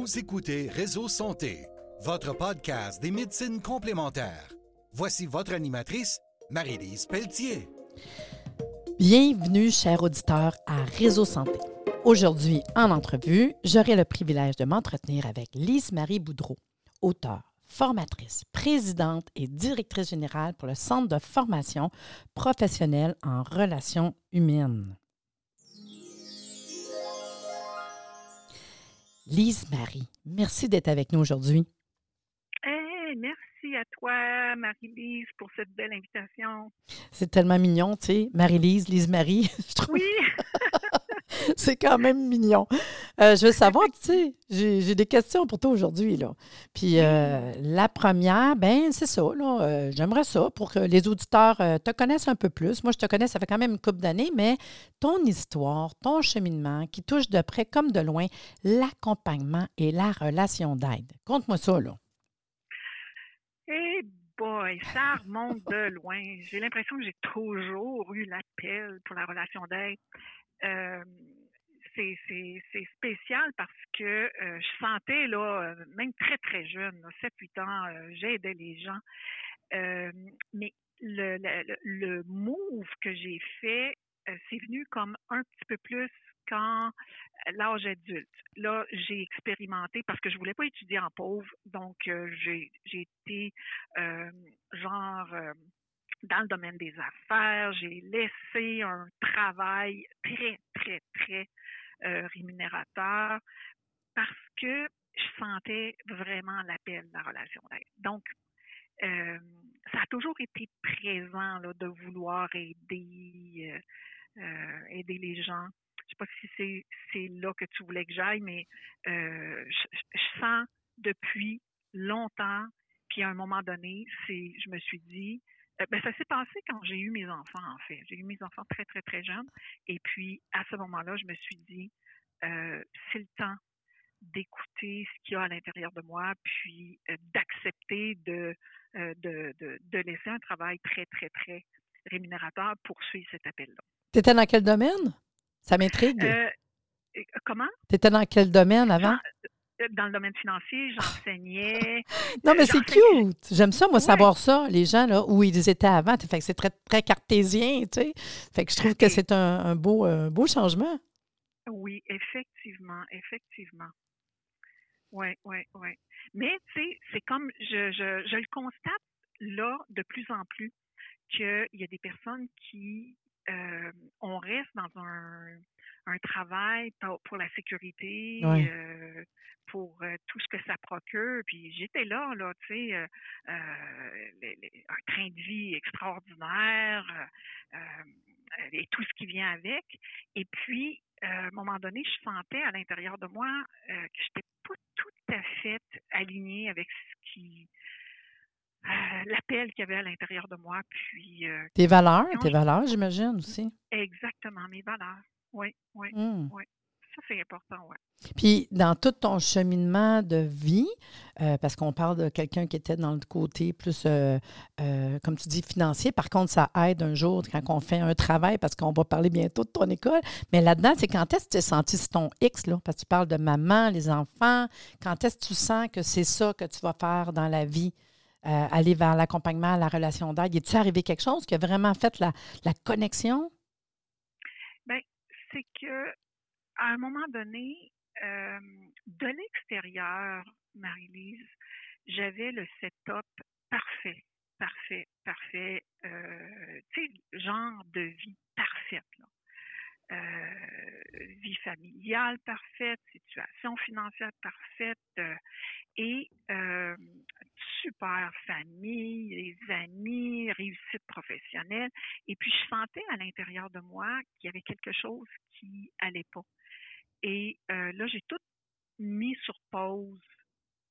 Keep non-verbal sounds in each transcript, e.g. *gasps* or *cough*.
Vous écoutez Réseau Santé, votre podcast des médecines complémentaires. Voici votre animatrice, Marie-Lise Pelletier. Bienvenue, chers auditeurs, à Réseau Santé. Aujourd'hui, en entrevue, j'aurai le privilège de m'entretenir avec Lise-Marie Boudreau, auteure, formatrice, présidente et directrice générale pour le Centre de formation professionnelle en relations humaines. Lise-Marie, merci d'être avec nous aujourd'hui. Hey, merci à toi, Marie-Lise, pour cette belle invitation. C'est tellement mignon, tu sais. Marie-Lise, Lise-Marie, *laughs* je trouve. Oui, *laughs* *laughs* C'est quand même mignon. Euh, je veux savoir, tu sais, j'ai des questions pour toi aujourd'hui, là. Puis euh, la première, ben c'est ça, là. euh, J'aimerais ça pour que les auditeurs te connaissent un peu plus. Moi, je te connais, ça fait quand même une couple d'années, mais ton histoire, ton cheminement qui touche de près comme de loin l'accompagnement et la relation d'aide. Conte-moi ça, là. hey boy, ça remonte de loin. J'ai l'impression que j'ai toujours eu l'appel pour la relation d'aide. Euh, c'est spécial parce que euh, je sentais, là, euh, même très, très jeune, 7-8 ans, euh, j'aidais les gens. Euh, mais le, le, le- move que j'ai fait, c'est venu comme un petit peu plus quand l'âge adulte. Là, j'ai expérimenté parce que je voulais pas étudier en pauvre, donc j'ai été genre dans le domaine des affaires. J'ai laissé un travail très, très, très euh, rémunérateur parce que je sentais vraiment l'appel de la relation d'aide. Donc, euh, ça a toujours été présent là, de vouloir aider, euh, aider les gens. Je sais pas si c'est là que tu voulais que j'aille, mais je, je sens depuis longtemps, puis à un moment donné, je me suis dit, ben, ça s'est passé quand j'ai eu mes enfants, en fait. J'ai eu mes enfants très, très, très jeunes. Et puis, à ce moment-là, je me suis dit, euh, c'est le temps d'écouter ce qu'il y a à l'intérieur de moi, puis euh, d'accepter de, euh, de, de, de laisser un travail très, très, très rémunérateur pour suivre cet appel-là. Tu étais dans quel domaine? Ça m'intrigue. Euh, comment? tu étais dans quel domaine avant? Euh, Dans le domaine financier, j'enseignais. *laughs* Non, mais Euh, c'est cute. J'aime ça, moi, Ouais. savoir ça, les gens, là, où ils étaient avant. Fait que c'est très, très cartésien, tu sais. Fait que je trouve que c'est un, un beau, un beau changement. Oui, effectivement, effectivement. Oui, oui, oui. Mais, tu sais, c'est comme, je, je, je le constate là de plus en plus qu'il y a des personnes qui, euh, on reste dans un, un travail pour, pour la sécurité, euh, pour euh, tout ce que ça procure. Puis j'étais là, là, tu sais, un train de vie extraordinaire et tout ce qui vient avec. Et puis, à un moment donné, je sentais à l'intérieur de moi que je n'étais pas tout à fait alignée avec ce qui euh, l'appel qu'il y avait à l'intérieur de moi. Puis euh, Tes valeurs, Non, tes valeurs, j'imagine aussi. exactement mes valeurs. Oui, oui. Hmm. Ça, c'est important, oui. Puis, dans tout ton cheminement de vie, euh, parce qu'on parle de quelqu'un qui était dans le côté plus, euh, euh, comme tu dis, financier. Par contre, ça aide un jour quand on fait un travail, parce qu'on va parler bientôt de ton école. Mais là-dedans, c'est quand est-ce que tu t'es senti ton X, là? Parce que tu parles de maman, les enfants. Quand est-ce que tu sens que c'est ça que tu vas faire dans la vie? Euh, aller vers l'accompagnement, la relation d'aide? Est-il arrivé quelque chose qui a vraiment fait la, la connexion? c'est que à un moment donné, euh, de l'extérieur, Marie-Lise, j'avais le setup parfait, parfait, parfait, euh, tu sais, genre de vie parfaite. Vie familiale parfaite, situation financière parfaite et super famille, les amis, réussite professionnelle. Et puis, je sentais à l'intérieur de moi qu'il y avait quelque chose qui allait pas. Et euh, là, j'ai tout mis sur pause.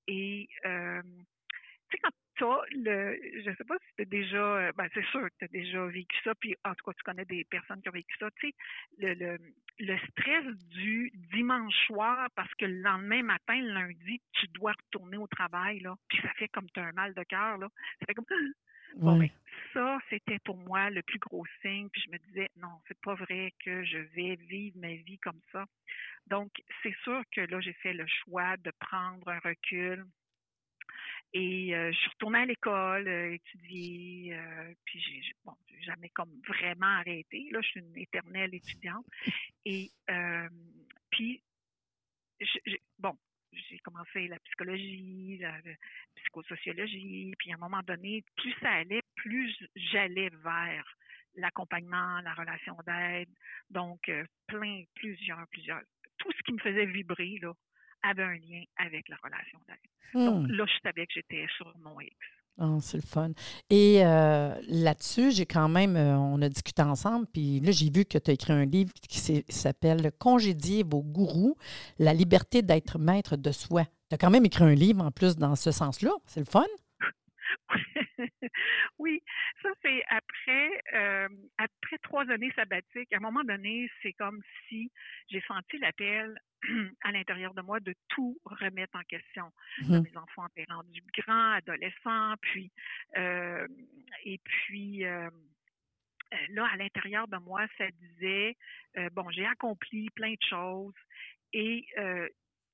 Et, euh, tu sais, quand tu as le. Je sais pas si tu as déjà. euh, Ben, c'est sûr que tu as déjà vécu ça. Puis, en tout cas, tu connais des personnes qui ont vécu ça. Tu sais, le, le, le stress du dimanche soir parce que le lendemain matin, le lundi, tu dois retourner au travail, là. Puis, ça fait comme tu as un mal de cœur, là. Ça fait comme. *gasps* Bon, ben, ça, c'était pour moi le plus gros signe. Puis je me disais, non, c'est pas vrai que je vais vivre ma vie comme ça. Donc, c'est sûr que là, j'ai fait le choix de prendre un recul. Et euh, je suis retournée à l'école, euh, étudier, euh, puis j'ai bon, jamais comme vraiment arrêté. Là, je suis une éternelle étudiante. Et puis, bon, j'ai commencé la psychologie, la, psychosociologie, puis à un moment donné, plus ça allait, plus j'allais vers l'accompagnement, la relation d'aide, donc euh, plein, plusieurs, plusieurs. Tout ce qui me faisait vibrer là, avait un lien avec la relation d'aide. Donc hmm. là, je savais que j'étais sur mon X. Oh, c'est le fun. Et euh, là-dessus, j'ai quand même, euh, on a discuté ensemble, puis là, j'ai vu que tu as écrit un livre qui s'appelle Congédier vos gourous, la liberté d'être maître de soi. Tu as quand même écrit un livre en plus dans ce sens-là. C'est le fun? *laughs* oui, ça c'est après euh, après trois années sabbatiques. À un moment donné, c'est comme si j'ai senti l'appel *clears throat* à l'intérieur de moi de tout remettre en question. Mmh mes enfants étaient rendus grands, adolescents, puis euh, et puis euh, là à l'intérieur de moi, ça disait bon, j'ai accompli plein de choses et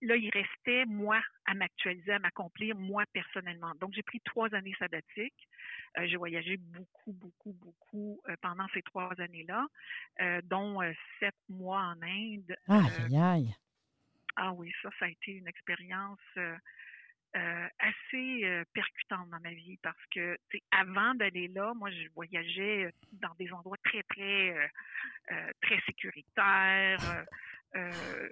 là, il restait, moi, à m'actualiser, à m'accomplir, moi, personnellement. Donc, j'ai pris trois années sabbatiques. Euh, j'ai voyagé beaucoup, beaucoup, beaucoup euh, pendant ces trois années-là, euh, dont sept mois en Inde. Aïe, aïe. Ah oui, ça, ça a été une expérience assez percutante dans ma vie parce que avant d'aller là, moi je voyageais dans des endroits très très très sécuritaires, euh,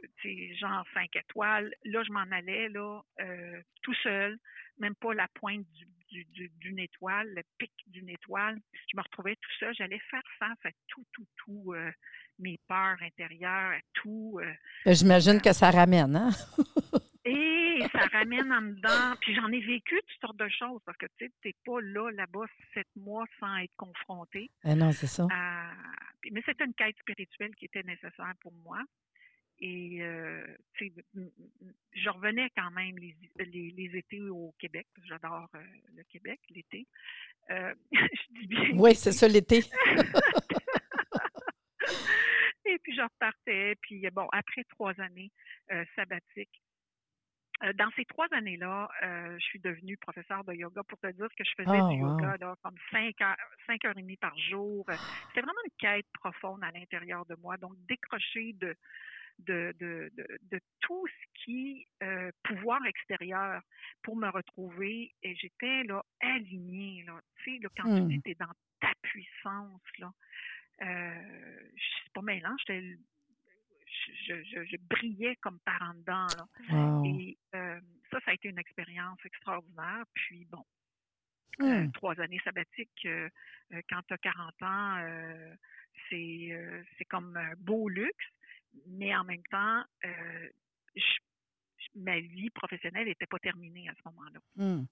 genre 5 étoiles. Là, je m'en allais là, euh, tout seul, même pas la pointe du, du, d'une étoile, le pic d'une étoile. Je me retrouvais tout seul. J'allais faire face à tout, tout, tout, euh, mes peurs intérieures, à tout. Euh, ben, j'imagine que ça ramène, hein? *laughs* Et ça ramène en dedans. Puis j'en ai vécu toutes sortes de choses parce que tu sais, t'es pas là, là-bas, sept mois sans être confronté. Eh non, c'est ça. mais c'était une quête spirituelle qui était nécessaire pour moi. Et euh, je revenais quand même les, les, étés au Québec. J'adore euh, le Québec, l'été. Euh, *laughs* je dis bien. Oui, c'est ça l'été. *laughs* Et puis je repartais. Puis bon, après trois années sabbatiques, dans ces trois années-là, je suis devenue professeure de yoga pour te dire que je faisais oh, du yoga là, comme cinq heures, cinq heures et demie par jour. C'était vraiment une quête profonde à l'intérieur de moi. Donc, décrocher de, de, de, de, tout ce qui euh, pouvoir extérieur pour me retrouver et j'étais là alignée là tu sais quand tu mmh. étais dans ta puissance là euh, c'est pas mélange je, je, je, brillais comme par en dedans là. et euh, ça ça a été une expérience extraordinaire puis bon euh, mmh. trois années sabbatiques quand tu as 40 ans c'est c'est comme un beau luxe mais en même temps, euh, ma vie professionnelle n'était pas terminée à ce moment-là. Hmm.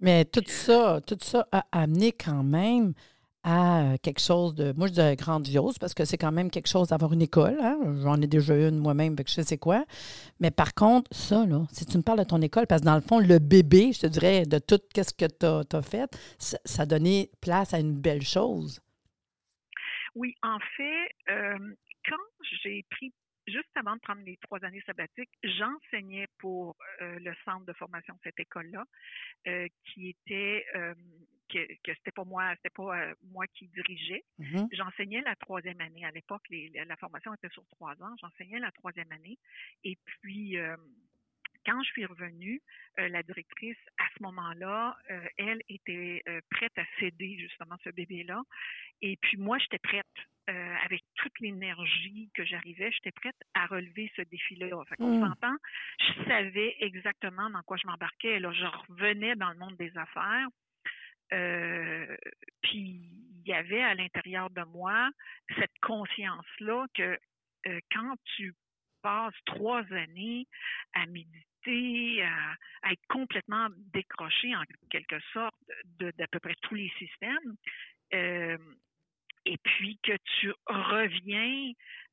Mais tout ça, tout ça a amené quand même à quelque chose de, moi je dirais grandiose, parce que c'est quand même quelque chose d'avoir une école. Hein. J'en ai déjà une moi-même, je sais quoi. Mais par contre, ça, là, si tu me parles de ton école, parce que dans le fond, le bébé, je te dirais, de tout ce que tu as, fait, ça, a donné place à une belle chose. Oui, en fait, euh, quand j'ai pris juste avant de prendre les trois années sabbatiques, j'enseignais pour euh, le centre de formation de cette école-là, euh, qui était euh, que, que c'était pas moi, c'était pas moi qui dirigeais. Mm-hmm. J'enseignais la troisième année. À l'époque, la formation était sur trois ans. J'enseignais la troisième année. Et puis quand je suis revenue, la directrice, à ce moment-là, elle était prête à céder justement ce bébé-là. Et puis moi, j'étais prête euh, avec toute l'énergie que j'arrivais, j'étais prête à relever ce défi-là. Fait qu'on mmh. s'entend, je savais exactement dans quoi je m'embarquais. Là, je revenais dans le monde des affaires. Euh, puis il y avait à l'intérieur de moi cette conscience-là que euh, quand tu passes trois années à méditer, à, être complètement décroché en quelque sorte d'à peu près tous les systèmes, euh, et puis que tu reviens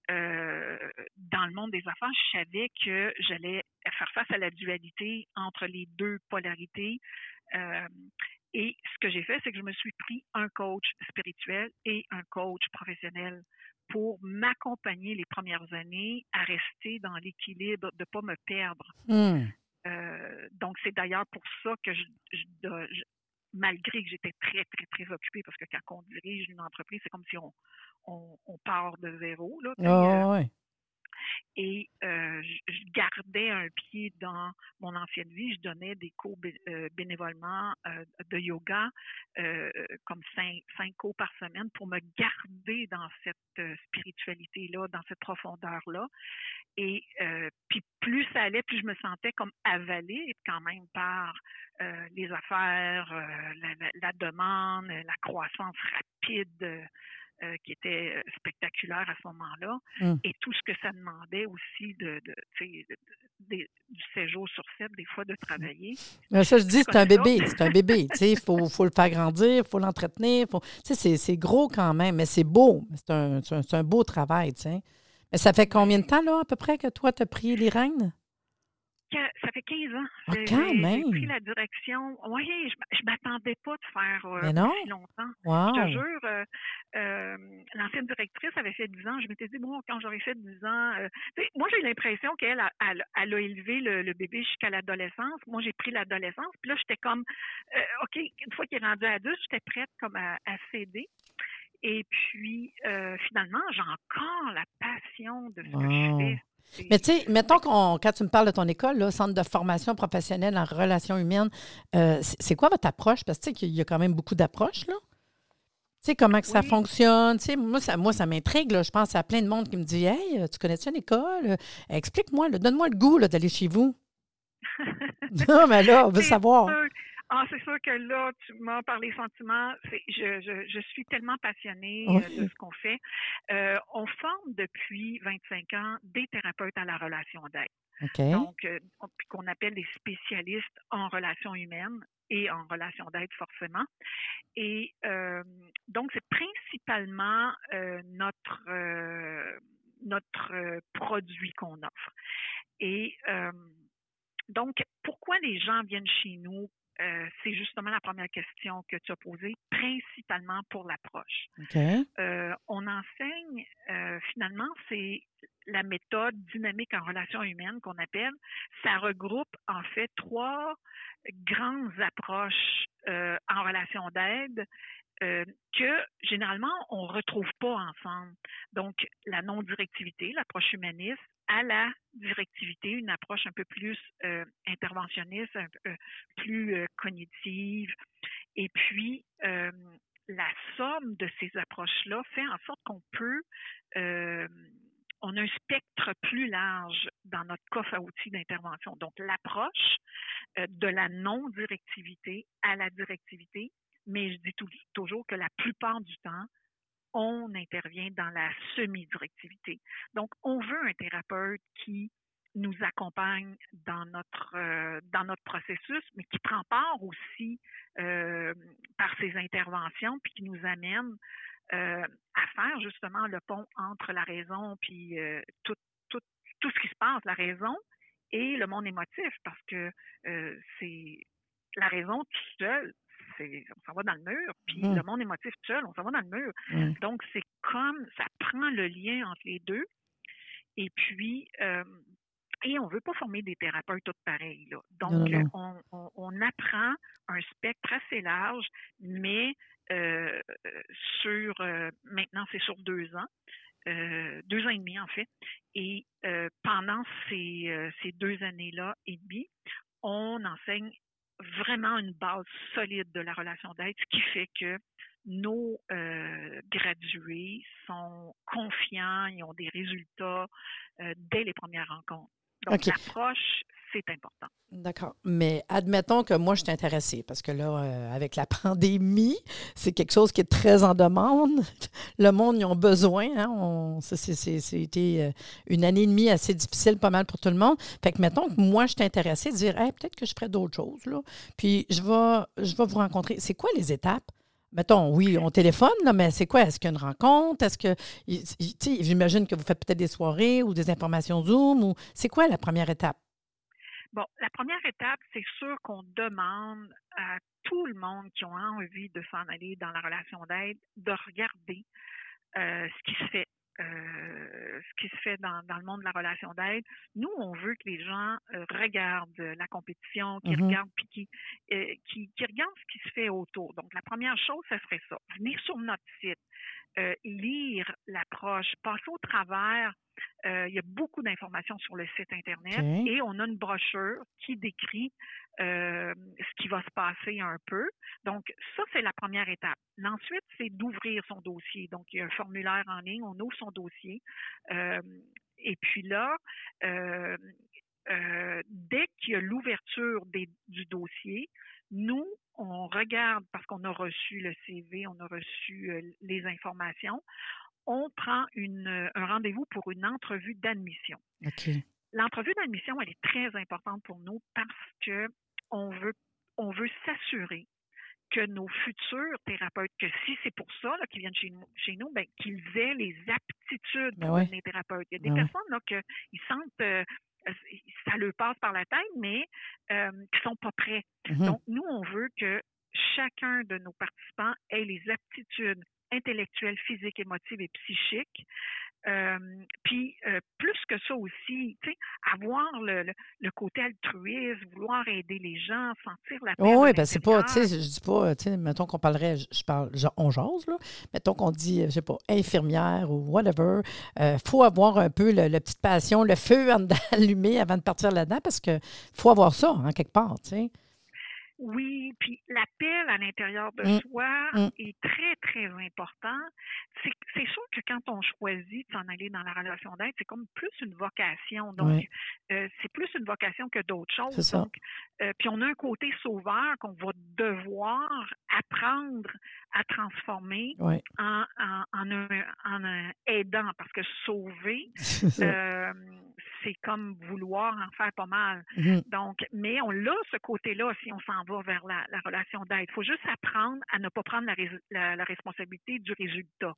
euh, dans le monde des affaires, je savais que j'allais faire face à la dualité entre les deux polarités. Euh, Et ce que j'ai fait, c'est que je me suis pris un coach spirituel et un coach professionnel pour m'accompagner les premières années à rester dans l'équilibre, de ne pas me perdre. Hmm. Euh, donc, c'est d'ailleurs pour ça que je, je, malgré que j'étais très, très, très occupée, parce que quand on dirige une entreprise, c'est comme si on, on, on, part de zéro. Là, oh, ouais et euh, je, gardais un pied dans mon ancienne vie. Je donnais des cours euh, bénévolement euh, de yoga, comme cinq, cinq, cours par semaine, pour me garder dans cette spiritualité-là, dans cette profondeur-là. Et puis plus ça allait, plus je me sentais comme avalée quand même par les affaires, la, demande, la croissance rapide euh, qui était euh, spectaculaire à ce moment-là, hum. et tout ce que ça demandait aussi de, du séjour sur sept, des fois de travailler. Mais ça, je dis, c'est un bébé, c'est un bébé. Il faut, faut le faire grandir, il faut l'entretenir. Faut... C'est gros quand même, mais c'est beau. C'est un, un, beau travail. Mais ça fait combien de temps, là, à peu près, que toi, tu as pris les? Ça fait 15 ans. Ah, quand même! J'ai pris la direction. Oui, je ne m'attendais pas de faire euh, si longtemps. Wow. Je te jure, euh, euh, l'ancienne directrice avait fait 10 ans. Je m'étais dit, bon, quand j'aurais fait 10 ans... Euh, moi, j'ai l'impression qu'elle a, elle, a élevé le, bébé jusqu'à l'adolescence. Moi, j'ai pris l'adolescence. Puis là, j'étais comme, OK, une fois qu'il est rendu adulte, j'étais prête comme à, à céder. Et puis, finalement, j'ai encore la passion de ce que je fais mais tu sais, mettons qu'on, quand tu me parles de ton école, là, Centre de formation professionnelle en relations humaines, euh, c'est quoi votre approche? Parce que tu sais qu'il y a quand même beaucoup d'approches, là. Tu sais, comment que ça fonctionne? Tu sais, moi, ça, moi, ça m'intrigue. Je pense à plein de monde qui me dit Hey, tu connais-tu une école? Explique-moi, donne-moi le goût d'aller chez vous. *laughs* non, mais là, on veut savoir. Ah, c'est sûr que là, tu m'as parlé sentiments. Je, je, je, suis tellement passionnée euh, de ce qu'on fait. Euh, on forme depuis 25 ans des thérapeutes à la relation d'aide. Donc, euh, qu'on appelle des spécialistes en relations humaines et en relations d'aide forcément. Et donc, c'est principalement notre notre produit qu'on offre. Et donc, pourquoi les gens viennent chez nous euh, c'est justement la première question que tu as posée, principalement pour l'approche. Euh, on enseigne, euh, finalement, c'est la méthode dynamique en relation humaine qu'on appelle. Ça regroupe en fait trois grandes approches en relation d'aide que généralement on ne retrouve pas ensemble. Donc, la non-directivité, l'approche humaniste, à la directivité, une approche un peu plus euh, interventionniste, euh, plus euh, cognitive. Et puis, la somme de ces approches-là fait en sorte qu'on peut, on a un spectre plus large dans notre coffre à outils d'intervention. Donc, l'approche de la non-directivité à la directivité, mais je dis toujours que la plupart du temps, on intervient dans la semi-directivité. Donc, on veut un thérapeute qui nous accompagne dans notre euh, dans notre processus, mais qui prend part aussi euh, par ses interventions, puis qui nous amène euh, à faire justement le pont entre la raison puis tout, tout, tout ce qui se passe, la raison et le monde émotif, parce que c'est la raison tout seul, on s'en va dans le mur, puis mmh. le monde émotif tout seul, on s'en va dans le mur. Donc, c'est comme, ça prend le lien entre les deux. Et puis, euh, et on ne veut pas former des thérapeutes tous pareils. Là. Donc, On, apprend un spectre assez large, mais euh, sur, euh, maintenant, c'est sur deux ans. deux ans et demi en fait. Et pendant ces, ces deux années-là et demi, on enseigne vraiment une base solide de la relation d'aide, ce qui fait que nos euh, gradués sont confiants, ils ont des résultats euh, dès les premières rencontres. Donc, l'approche, c'est important. D'accord. Mais admettons que moi, je suis intéressée parce que là, euh, avec la *laughs* pandémie, c'est quelque chose qui est très en demande. Le monde, y a besoin. Hein? C'était euh, une année et demie assez difficile, pas mal pour tout le monde. Fait que mettons que moi, je suis intéressée de dire, peut-être que je ferais d'autres choses. Là. Puis, je vais, je vais vous rencontrer. C'est quoi les étapes? Mettons, oui, on téléphone, là, mais c'est quoi? Est-ce qu'il y a une rencontre? Est-ce que. J'imagine que vous faites peut-être des soirées ou des informations Zoom ou c'est quoi la première étape? Bon, la première étape, c'est sûr qu'on demande à tout le monde qui a envie de s'en aller dans la relation d'aide de regarder euh, ce qui se fait euh, ce qui se fait dans, dans, le monde de la relation d'aide. Nous, on veut que les gens euh, regardent la compétition, qu'ils mm-hmm. regardent puis qui, qui, qui, regardent ce qui se fait autour. Donc, la première chose, ce serait ça. Venir sur notre site, euh, lire l'approche, passer au travers. Euh, il y a beaucoup d'informations sur le site Internet et on a une brochure qui décrit euh, ce qui va se passer un peu. Donc, ça, c'est la première étape. Ensuite, c'est d'ouvrir son dossier. Donc, il y a un formulaire en ligne, on ouvre son dossier. et puis là, dès qu'il y a l'ouverture du dossier, nous, on regarde parce qu'on a reçu le CV, on a reçu euh, les informations, on prend une, un rendez-vous pour une entrevue d'admission. L'entrevue d'admission, elle est très importante pour nous parce que on veut, on veut s'assurer que nos futurs thérapeutes, que si c'est pour ça qu'ils viennent chez nous, chez nous ben, qu'ils aient les aptitudes ben pour devenir thérapeutes. Il y a des ben personnes là, qui sentent euh, euh, ça leur passe par la tête, mais euh, qui ne sont pas prêts. Mm-hmm. Donc, nous, on veut que chacun de nos participants ait les aptitudes intellectuelles, physiques, émotives et psychiques euh, puis euh, plus que ça aussi, tu sais, avoir le, le, côté altruiste, vouloir aider les gens, sentir la paix. oui, ben c'est pas, tu sais, je dis pas, tu sais, mettons qu'on parlerait, je, parle, on jase, là, mettons qu'on dit, je sais pas, infirmière ou whatever, il euh, faut avoir un peu le, la petite passion, le feu *laughs* allumé avant de partir là-dedans parce que faut avoir ça, en hein, quelque part, tu sais. Oui, puis l'appel à l'intérieur de mmh. soi mmh. est très, très important. C'est sûr que quand on choisit de s'en aller dans la relation d'aide, c'est comme plus une vocation. Donc, euh, c'est plus une vocation que d'autres choses. Donc, euh, puis on a un côté sauveur qu'on va devoir apprendre à transformer en, en, en, un, en, un, aidant, parce que sauver, *laughs* euh, c'est comme vouloir en faire pas mal. Mmh. Donc, mais on l'a ce côté-là si on s'en va vers la, relation d'aide. Il faut juste apprendre à ne pas prendre la, la, responsabilité du résultat,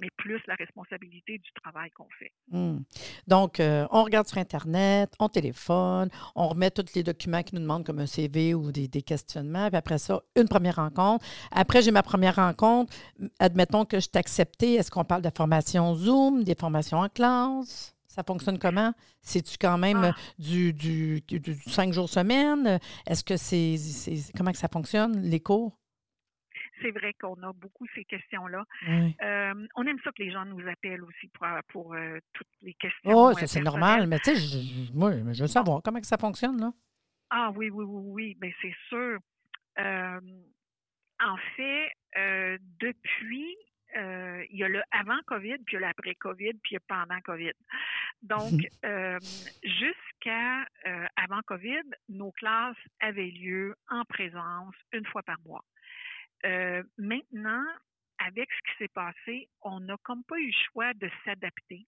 mais plus la responsabilité du travail qu'on fait. Mmh. Donc, euh, on regarde sur Internet, on téléphone, on remet tous les documents qui nous demandent comme un CV ou des, des questionnements, puis après ça, une première rencontre. Après, j'ai ma première rencontre. Admettons que je t'ai accepté. Est-ce qu'on parle de formation Zoom, des formations en classe? Ça fonctionne comment? C'est-tu quand même ah. du, du, cinq jours semaine? Est-ce que c'est, comment que ça fonctionne, les cours? C'est vrai qu'on a beaucoup ces questions-là. Euh, on aime ça que les gens nous appellent aussi pour, pour euh, toutes les questions. Oh, ça c'est normal, mais tu sais, moi, je veux savoir comment que ça fonctionne, là. Ah oui, oui, oui, oui, bien c'est sûr. Euh, en fait, depuis euh, il y a le avant COVID, puis il y a l'après COVID, puis il y a pendant COVID. Donc, mhm. euh, jusqu'à euh, avant COVID, nos classes avaient lieu en présence une fois par mois. maintenant, avec ce qui s'est passé, on n'a comme pas eu le choix de s'adapter.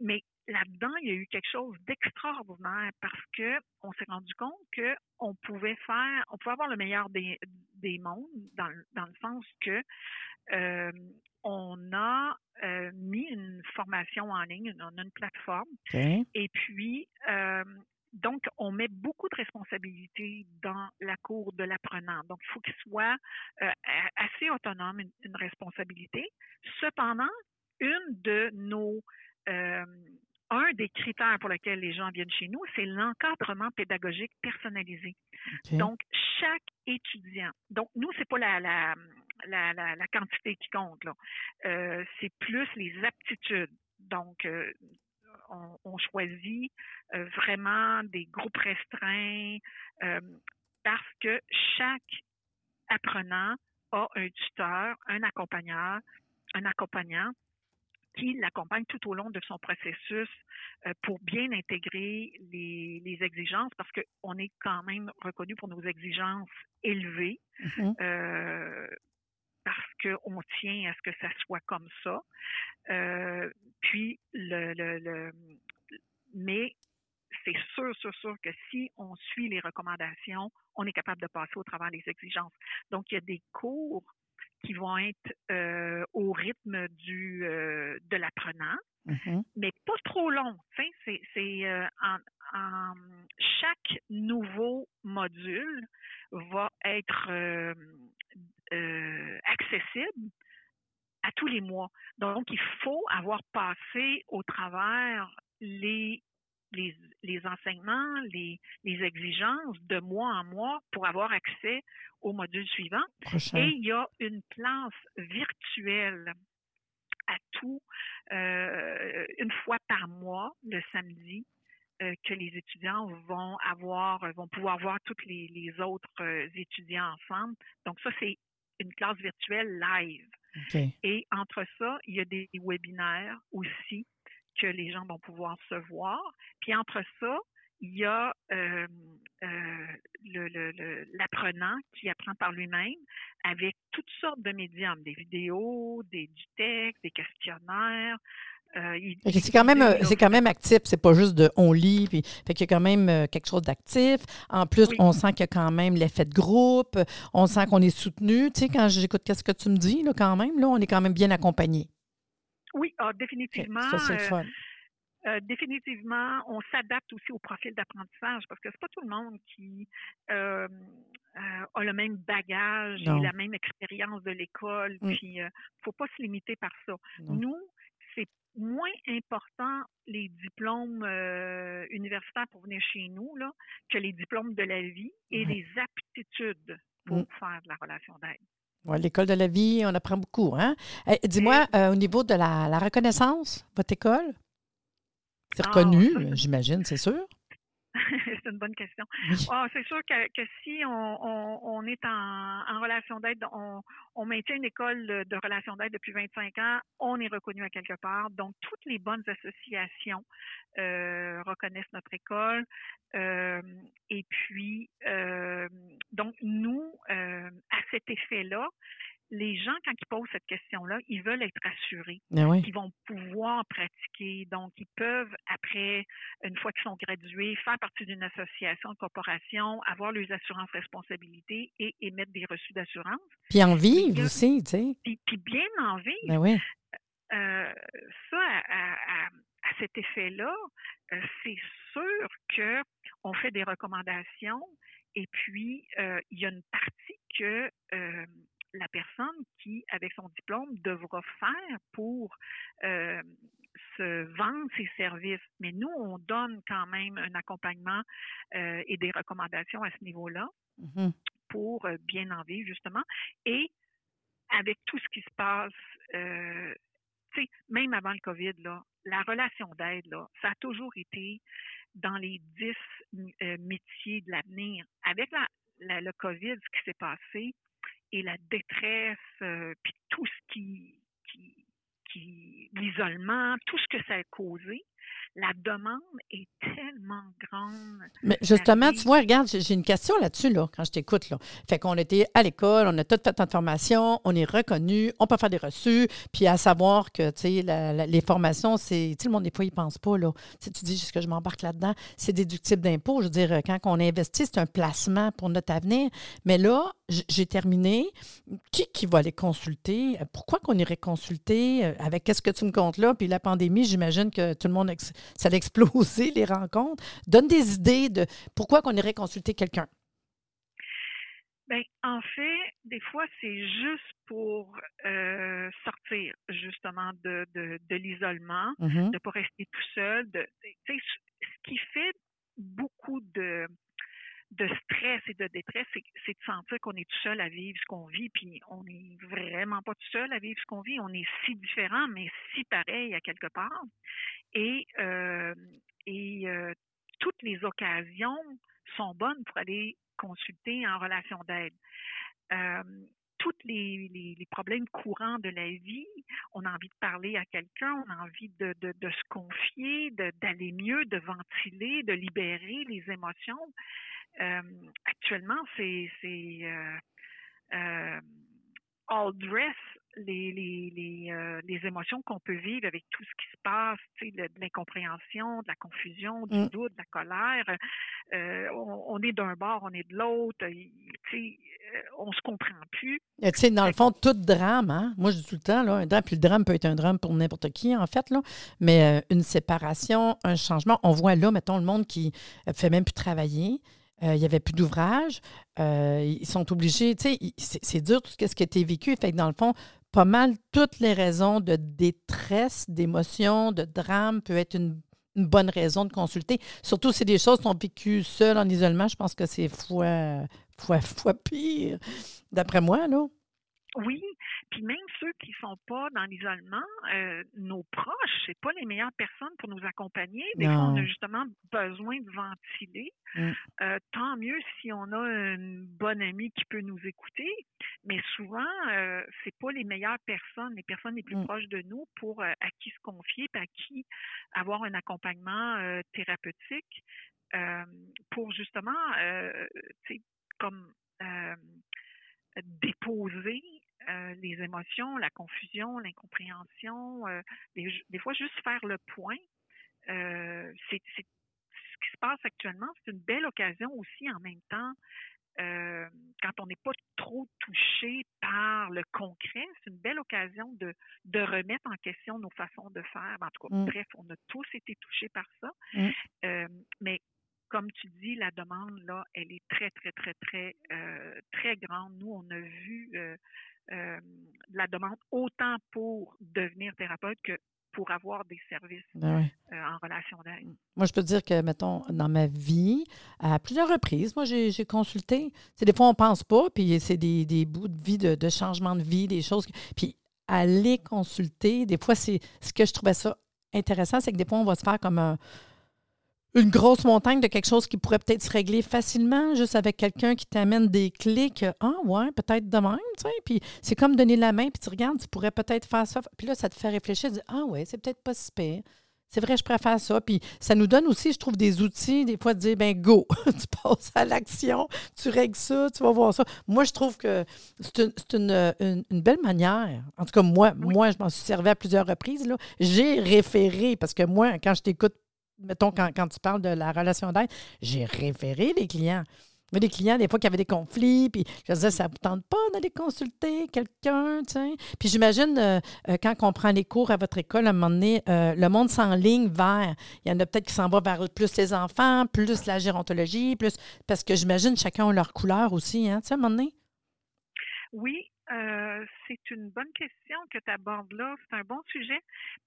Mais là-dedans, il y a eu quelque chose d'extraordinaire parce que on s'est rendu compte que on pouvait faire, on pouvait avoir le meilleur des, des mondes dans, dans le sens que euh, on a euh, mis une formation en ligne, on a une plateforme. Et puis, euh, donc, on met beaucoup de responsabilités dans la cour de l'apprenant. Donc, il faut qu'il soit assez autonome, une, responsabilité. Cependant, une de nos un des critères pour lesquels les gens viennent chez nous, c'est l'encadrement pédagogique personnalisé. Donc, chaque étudiant, donc nous, c'est pas la, la, la, la, quantité qui compte. Euh, c'est plus les aptitudes. Donc, euh, on, choisit euh, vraiment des groupes restreints parce que chaque apprenant a un tuteur, un accompagneur, un accompagnant qui l'accompagne tout au long de son processus pour bien intégrer les, les exigences, parce qu'on est quand même reconnu pour nos exigences élevées. Mm-hmm parce qu'on tient à ce que ça soit comme ça. Euh, puis, le, le, le mais c'est sûr, sûr, sûr que si on suit les recommandations, on est capable de passer au travers des exigences. Donc, il y a des cours qui vont être euh, au rythme du euh, de l'apprenant, Mhm. mais pas trop long. C'est, c'est, euh, en, en- chaque nouveau module va être euh, euh, accessible à tous les mois. Donc, il faut avoir passé au travers les, les, les enseignements, les, les exigences de mois en mois pour avoir accès au module suivant. Prochain. Et il y a une classe virtuelle à tout, euh, une fois par mois, le samedi, euh, que les étudiants vont avoir, vont pouvoir voir tous les, les autres euh, étudiants ensemble. Donc ça, c'est une classe virtuelle live. Et entre ça, il y a des webinaires aussi que les gens vont pouvoir se voir. Puis entre ça, il y a euh, euh, le- le- le- l'apprenant qui apprend par lui-même avec toutes sortes de médiums, des vidéos, des, du texte, des questionnaires. Euh, C'est quand même, c'est quand même actif. C'est pas juste de on lit. Puis, fait qu'il y a quand même quelque chose d'actif. En plus, Oui. on sent qu'il y a quand même l'effet de groupe. On sent qu'on est soutenu. Tu sais, quand j'écoute qu'est-ce que tu me dis, là, quand même, là, on est quand même bien accompagné. Oui, ah, définitivement. Ça, c'est le fun. Euh, définitivement, on s'adapte aussi au profil d'apprentissage parce que c'est pas tout le monde qui euh, euh, a le même bagage Non. et la même expérience de l'école. Mm. Puis, euh, faut pas se limiter par ça. Non. Nous, c'est moins important les diplômes euh, universitaires pour venir chez nous là, que les diplômes de la vie et les aptitudes pour Mm. faire de la relation d'aide. L'école de la vie, on apprend beaucoup. Hein? Eh, Dis-moi, euh, au niveau de la, la reconnaissance, votre école, c'est Ah, reconnu, j'imagine, c'est sûr. *laughs* c'est une bonne question. Ah, c'est sûr que, que si on, on, on est en, en relation d'aide, on, on maintient une école de relation d'aide depuis 25 ans, on est reconnu à quelque part. Donc, toutes les bonnes associations euh, reconnaissent notre école. Euh, et puis, euh, donc, nous, à cet effet-là, les gens, quand ils posent cette question-là, ils veulent être assurés Ah oui. qui vont pouvoir pratiquer. Donc, ils peuvent, après, une fois qu'ils sont gradués, faire partie d'une association, de corporation, avoir leurs assurances responsabilités et émettre des reçus d'assurance. Puis en vivre aussi, tu sais. Puis, puis bien en vivre. Ben oui. Euh, ça, à, à- à- à cet effet-là, euh, c'est sûr que on fait des recommandations et puis euh, il y a une partie que euh, la personne qui, avec son diplôme, devra faire pour euh, se vendre ses services. Mais nous, on donne quand même un accompagnement euh, et des recommandations à ce niveau-là Mhm. pour euh, bien en vivre, justement. Et avec tout ce qui se passe, euh, tu sais, même avant le COVID, là, la relation d'aide, là, ça a toujours été dans les dix métiers de l'avenir. Avec la, la- le COVID, ce qui s'est passé, et la détresse, euh, puis tout ce qui, qui, qui l'isolement, tout ce que ça a causé, la demande est tellement grande. Mais justement, tu vois, regarde, j'ai une question là-dessus, là, quand je t'écoute. Là. Fait qu'on était à l'école, on a tout fait notre formation, on est reconnu, on peut faire des reçus, puis à savoir que, tu sais, les formations, c'est, tu le monde, des fois, il pense pas, là. Tu dis, est-ce que je m'embarque là-dedans? C'est déductible d'impôt. Je veux dire, quand on investit, c'est un placement pour notre avenir. Mais là, j'ai terminé. Qui qui va aller consulter? Pourquoi qu'on irait consulter? Euh, Avec qu'est-ce que tu me comptes là? Puis la pandémie, j'imagine que tout le monde, ex- ça a explosé, les rencontres. Donne des idées de pourquoi qu'on irait consulter quelqu'un. Ben, en fait, des fois, c'est juste pour euh, sortir justement de, de, de l'isolement, Mhm. de ne pas rester tout seul. De, ce qui fait beaucoup de, de stress et de détresse, c'est de sentir qu'on est tout seul à vivre ce qu'on vit, puis on n'est vraiment pas tout seul à vivre ce qu'on vit. On est si différent, mais si pareil à quelque part. Et, euh, et euh, toutes les occasions sont bonnes pour aller consulter en relation d'aide. Euh, tous les, problèmes courants de la vie, on a envie de parler à quelqu'un, on a envie de, de, se confier, d'aller mieux, de ventiler, de libérer les émotions. Euh, actuellement, c'est c'est, euh, euh, all dress les, les, les, euh, les émotions qu'on peut vivre avec tout ce qui se passe, tu sais, de, l'incompréhension, de la confusion, du Mm. doute, de la colère. Euh, on, on est d'un bord, on est de l'autre. Tu sais, euh, on se comprend plus. Tu sais, dans le fond, tout drame, hein? Moi, je dis tout le temps, là, un drame, puis le drame peut être un drame pour n'importe qui, en fait, là. Mais euh, une séparation, un changement, on voit là, mettons, le monde qui ne fait même plus travailler. euh, il n'y avait plus d'ouvrage. euh, ils sont obligés, tu sais, c'est dur tout ce qui a été vécu. Fait que dans le fond, pas mal toutes les raisons de détresse, d'émotion, de drame peut être une, bonne raison de consulter. Surtout si des choses sont vécues seules en isolement, je pense que c'est fois, fois, fois pire, d'après moi, là. Oui, puis même ceux qui sont pas dans l'isolement, euh, nos proches, c'est pas les meilleures personnes pour nous accompagner. Des fois, on a justement besoin de ventiler. Mm. Euh, tant mieux si on a une bonne amie qui peut nous écouter, mais souvent, euh, c'est pas les meilleures personnes, les personnes les plus Mm. proches de nous pour euh, à qui se confier, puis à qui avoir un accompagnement euh, thérapeutique euh, pour justement, euh, tu sais, comme euh, déposer euh, les émotions, la confusion, l'incompréhension, euh, des, des fois juste faire le point. Euh, c'est ce qui se passe actuellement, c'est une belle occasion aussi en même temps. quand on n'est pas trop touché par le concret, c'est une belle occasion de, de remettre en question nos façons de faire. En tout cas, Mm. bref, on a tous été touchés par ça. Mm. Mais comme tu dis, la demande, là, elle est très, très, très, très, euh, très grande. Nous, on a vu euh, euh, la demande autant pour devenir thérapeute que pour avoir des services Ben euh, en relation d'aide. Moi, je peux te dire que, mettons, dans ma vie, à plusieurs reprises, moi, j'ai consulté. C'est des fois, on pense pas, puis c'est des, des bouts de vie, de, de changement de vie, des choses. Puis aller consulter, des fois, c'est ce que je trouvais ça intéressant, c'est que des fois, on va se faire comme un- une grosse montagne de quelque chose qui pourrait peut-être se régler facilement, juste avec quelqu'un qui t'amène des clés que, ah, ouais, peut-être de même, tu sais. Puis c'est comme donner la main, puis tu regardes, tu pourrais peut-être faire ça. Puis là, ça te fait réfléchir, tu dis, ah, ouais, c'est peut-être pas si pire. C'est vrai, je préfère ça. Puis ça nous donne aussi, je trouve, des outils, des fois, de dire, ben go, *laughs* tu passes à l'action, tu règles ça, tu vas voir ça. Moi, je trouve que c'est une, c'est une- une- une belle manière. En tout cas, moi, Oui. moi je m'en suis servi à plusieurs reprises. là. J'ai référé, parce que moi, quand je t'écoute, mettons, quand, quand tu parles de la relation d'aide, j'ai référé les clients. Mais des clients, des fois, qui avaient des conflits, puis je disais, ça ne tente pas d'aller consulter quelqu'un, tu sais? Puis j'imagine, euh, euh, quand on prend les cours à votre école, à un moment donné, euh, le monde s'enligne vers, il y en a peut-être qui s'en vont vers plus les enfants, plus la gérontologie, plus, parce que j'imagine chacun a leur couleur aussi, hein, tu sais, à un moment donné? Oui, euh, c'est une bonne question que tu abordes là. C'est un bon sujet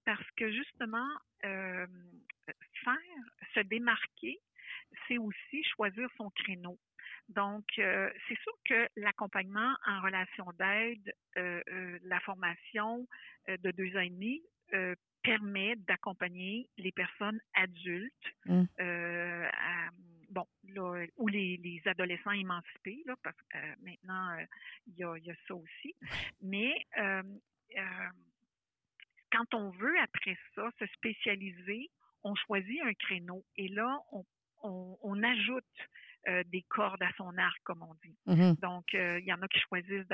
parce que justement, faire, se démarquer, c'est aussi choisir son créneau. Donc, euh, c'est sûr que l'accompagnement en relation d'aide, euh, euh, la formation de deux ans et demi permet d'accompagner les personnes adultes, Mm. euh, à- bon, là, ou les, les adolescents émancipés, là, parce que maintenant, il y, a, il y a ça aussi. Mais quand on veut, après ça, se spécialiser, on choisit un créneau et là, on, on, on ajoute euh, des cordes à son arc, comme on dit. Mhm. Donc, euh, il y en a qui choisissent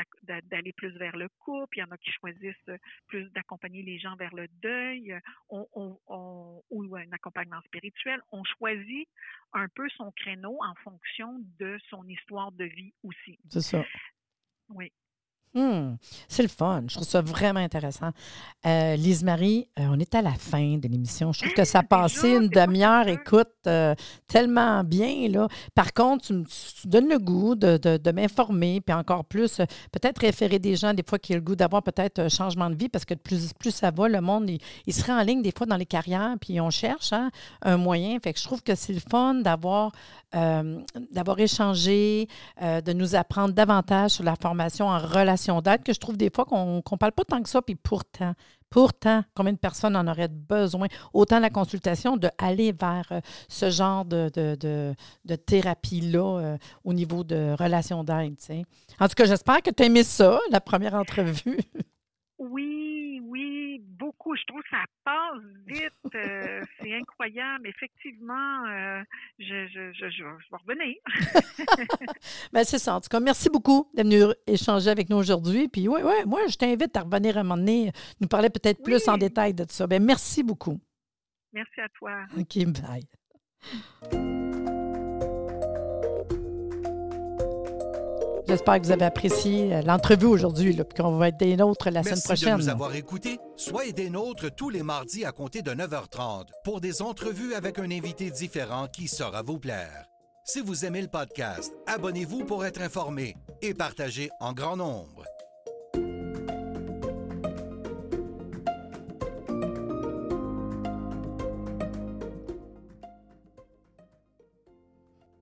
d'aller plus vers le couple, il y en a qui choisissent euh, plus d'accompagner les gens vers le deuil, on, on- on- ou un accompagnement spirituel. On choisit un peu son créneau en fonction de son histoire de vie aussi. C'est ça. Oui. Hmm, c'est le fun. Je trouve ça vraiment intéressant. Euh, Lise-Marie, euh, on est à la fin de l'émission. Je trouve que ça a passé une demi-heure, écoute, euh, tellement bien. Là. Par contre, tu me tu donnes le goût de, de- de m'informer, puis encore plus, peut-être référer des gens, des fois, qui ont le goût d'avoir peut-être un changement de vie, parce que plus, plus ça va, le monde, il, il serait en ligne des fois dans les carrières, puis on cherche hein, un moyen. Fait que je trouve que c'est le fun d'avoir d'avoir échangé, de nous apprendre davantage sur la formation en relation d'aide, que je trouve des fois qu'on ne parle pas tant que ça, puis pourtant, pourtant, combien de personnes en auraient besoin, autant la consultation, d'aller vers euh, ce genre de, de, de, thérapie-là euh, au niveau de relation d'aide. En tout cas, j'espère que tu as aimé ça, la première entrevue. *laughs* Oui, oui, beaucoup. Je trouve que ça passe vite. euh, c'est incroyable. Effectivement, euh, je, je, je, je, vais revenir. *laughs* ben, c'est ça. En tout cas, merci beaucoup d'être venu échanger avec nous aujourd'hui. Puis, oui, ouais, moi, je t'invite à revenir à un moment donné, nous parler peut-être plus en détail de tout ça. Ben, merci beaucoup. Merci à toi. OK, bye. J'espère que vous avez apprécié euh, l'entrevue aujourd'hui, puis qu'on va être des nôtres la semaine prochaine. Merci de nous avoir écoutés. Soyez des nôtres tous les mardis à compter de 9h30 pour des entrevues avec un invité différent qui saura vous plaire. Si vous aimez le podcast, abonnez-vous pour être informé et partagez en grand nombre.